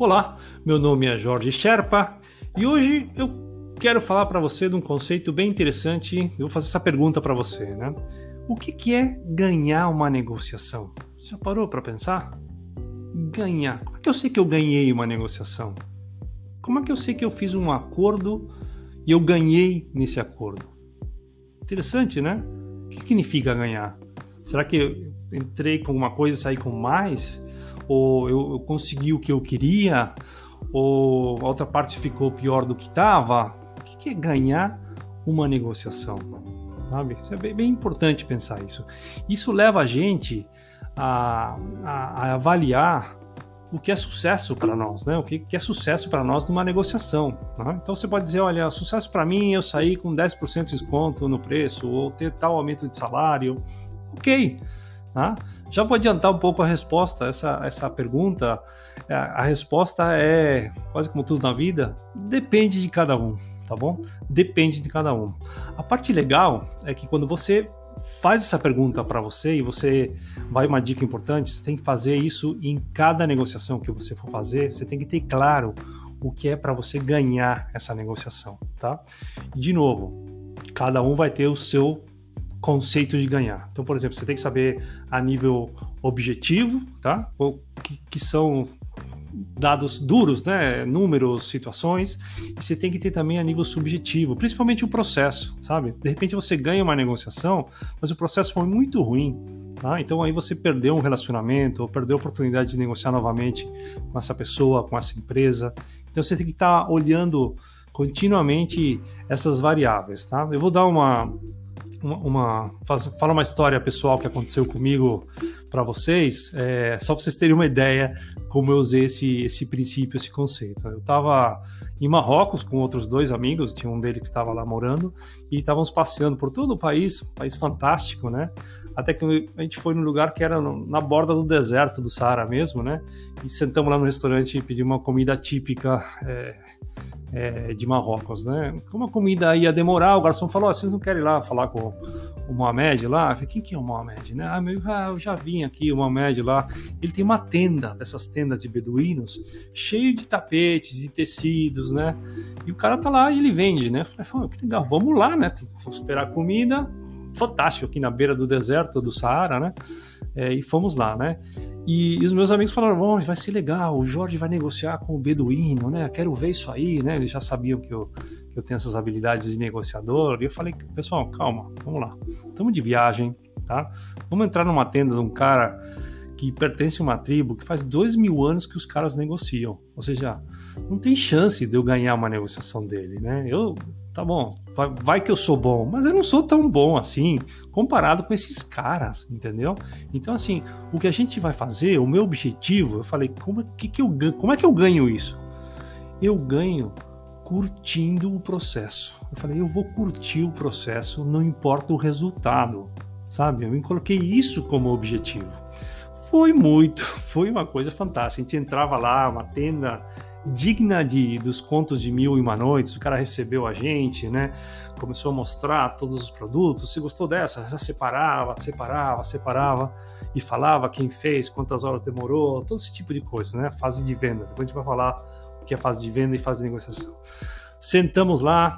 Olá, meu nome é Jorge Sherpa e hoje eu quero falar para você de um conceito bem interessante. Eu vou fazer essa pergunta para você, né? O que, que é ganhar uma negociação? Já parou para pensar? Ganhar. Como é que eu sei que eu ganhei uma negociação? Como é que eu sei que eu fiz um acordo e eu ganhei nesse acordo? Interessante, né? O que significa ganhar? Será que eu entrei com uma coisa e saí com mais? Ou eu, eu consegui o que eu queria, ou a outra parte ficou pior do que estava. O que, que é ganhar uma negociação? Sabe? é bem, bem, importante pensar isso. Isso leva a gente a, a, a avaliar o que é sucesso para nós, né? O que, que é sucesso para nós numa negociação. Né? Então você pode dizer, olha, sucesso para mim eu sair com 10% de desconto no preço ou ter tal aumento de salário. Ok, tá? Já vou adiantar um pouco a resposta essa essa pergunta. É, a resposta é quase como tudo na vida, depende de cada um, tá bom? Depende de cada um. A parte legal é que quando você faz essa pergunta para você e você vai uma dica importante, você tem que fazer isso em cada negociação que você for fazer, você tem que ter claro o que é para você ganhar essa negociação, tá? De novo, cada um vai ter o seu conceito de ganhar. Então, por exemplo, você tem que saber a nível objetivo, tá? O que, que são dados duros, né? Números, situações, e você tem que ter também a nível subjetivo, principalmente o processo, sabe? De repente você ganha uma negociação, mas o processo foi muito ruim, tá? Então aí você perdeu um relacionamento, ou perdeu a oportunidade de negociar novamente com essa pessoa, com essa empresa. Então você tem que estar tá olhando continuamente essas variáveis, tá? Eu vou dar uma uma, uma fala uma história pessoal que aconteceu comigo para vocês, é, só para vocês terem uma ideia como eu usei esse, esse princípio, esse conceito. Eu estava em Marrocos com outros dois amigos, tinha um deles que estava lá morando, e estávamos passeando por todo o país, país fantástico, né? Até que a gente foi num lugar que era na borda do deserto do Saara mesmo, né? E sentamos lá no restaurante e pedimos uma comida típica. É, é, de Marrocos, né? Como a comida ia demorar, o garçom falou: oh, vocês não querem ir lá falar com o Mohamed lá? Eu falei, quem que é o Mohamed, né? Ah, meu, ah, eu já vim aqui, o Mohamed lá. Ele tem uma tenda, dessas tendas de beduínos, cheio de tapetes e tecidos, né? E o cara tá lá e ele vende, né? Eu falei, que legal, vamos lá, né? Vamos esperar a comida. Fantástico aqui na beira do deserto do Saara, né? É, e fomos lá, né? E, e, os meus amigos falaram: oh, vai ser legal, o Jorge vai negociar com o Beduíno, né? Quero ver isso aí, né? Eles já sabiam que eu, que eu tenho essas habilidades de negociador. E eu falei: pessoal, calma, vamos lá. Estamos de viagem, tá? Vamos entrar numa tenda de um cara que pertence a uma tribo que faz dois mil anos que os caras negociam. Ou seja, não tem chance de eu ganhar uma negociação dele, né? Eu tá bom, vai, vai, que eu sou bom, mas eu não sou tão bom assim comparado com esses caras, entendeu? Então, assim, o que a gente vai fazer, o meu objetivo, eu falei, como é que, que eu como é que eu ganho isso? Eu ganho curtindo o processo. Eu falei, eu vou curtir o processo, não importa o resultado, sabe? Eu me coloquei isso como objetivo. Foi muito, foi uma coisa fantástica. A gente entrava lá, uma tenda digna de, dos contos de Mil e Uma Noites. O cara recebeu a gente, né? Começou a mostrar todos os produtos. Se gostou dessa, já separava, separava, separava e falava quem fez, quantas horas demorou, todo esse tipo de coisa, né? Fase de venda. Depois a gente vai falar o que é fase de venda e fase de negociação. Sentamos lá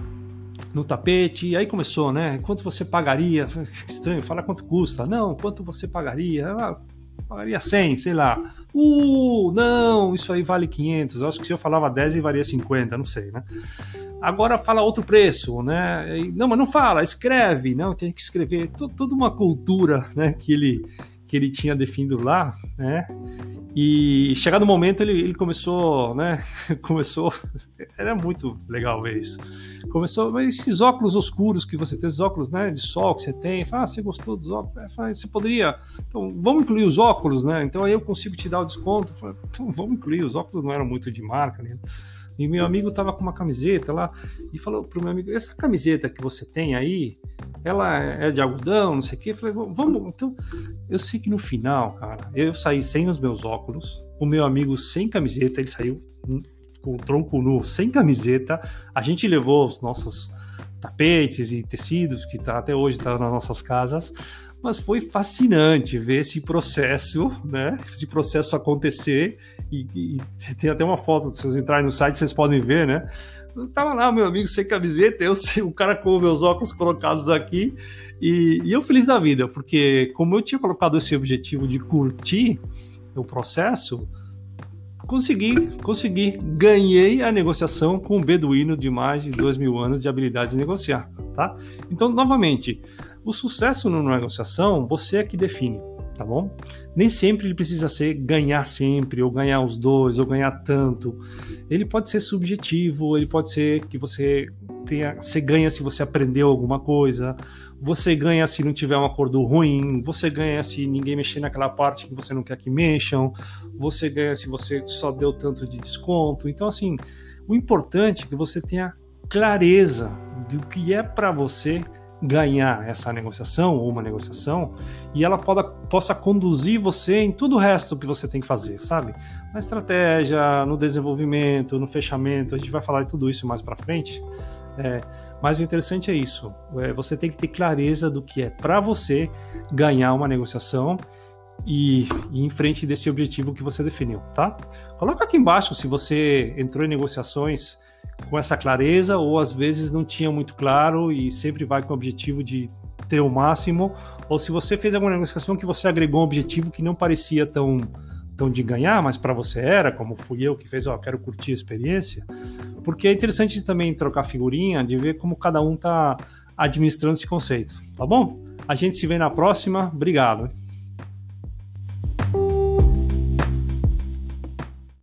no tapete, e aí começou, né? Quanto você pagaria? Estranho, fala quanto custa. Não, quanto você pagaria? Ah, pagaria 100, sei lá. Uh, não, isso aí vale 500. Eu acho que se eu falava 10 e valia 50, não sei, né? Agora fala outro preço, né? Não, mas não fala, escreve, não, tem que escrever. Toda uma cultura, né, que ele que ele tinha definido lá, né? E chegado o momento ele, ele começou, né? Começou, era muito legal ver isso. Começou, mas esses óculos escuros que você tem, esses óculos, né, de sol que você tem, fala, ah, você gostou dos óculos? Fala, você poderia, então vamos incluir os óculos, né? Então aí eu consigo te dar o desconto. Então, vamos incluir, os óculos não eram muito de marca, né? E meu amigo tava com uma camiseta lá e falou pro meu amigo: essa camiseta que você tem aí, ela é de algodão, não sei o quê. Eu falei: vamos. Então, eu sei que no final, cara, eu saí sem os meus óculos, o meu amigo sem camiseta, ele saiu com o tronco nu, sem camiseta. A gente levou os nossos tapetes e tecidos que tá, até hoje tá nas nossas casas, mas foi fascinante ver esse processo, né? Esse processo acontecer e, e tem até uma foto, se vocês entrarem no site, vocês podem ver, né? Eu tava lá, meu amigo, sem camiseta, eu o cara com meus óculos colocados aqui e, e eu feliz da vida, porque como eu tinha colocado esse objetivo de curtir o processo, consegui, consegui, ganhei a negociação com um beduíno de mais de dois mil anos de habilidade de negociar, tá? Então, novamente, o sucesso na negociação você é que define, tá bom? Nem sempre ele precisa ser ganhar sempre, ou ganhar os dois, ou ganhar tanto. Ele pode ser subjetivo, ele pode ser que você tenha, você ganha se você aprendeu alguma coisa, você ganha se não tiver um acordo ruim, você ganha se ninguém mexer naquela parte que você não quer que mexam, você ganha se você só deu tanto de desconto. Então, assim, o importante é que você tenha clareza do que é para você ganhar essa negociação ou uma negociação e ela poda, possa conduzir você em tudo o resto que você tem que fazer, sabe? Na estratégia, no desenvolvimento, no fechamento, a gente vai falar de tudo isso mais para frente. É, mas o interessante é isso: é, você tem que ter clareza do que é para você ganhar uma negociação e, e em frente desse objetivo que você definiu, tá? Coloca aqui embaixo se você entrou em negociações com essa clareza ou às vezes não tinha muito claro e sempre vai com o objetivo de ter o máximo, ou se você fez alguma negociação que você agregou um objetivo que não parecia tão tão de ganhar, mas para você era, como fui eu que fez, ó, quero curtir a experiência, porque é interessante também trocar figurinha, de ver como cada um tá administrando esse conceito, tá bom? A gente se vê na próxima, obrigado.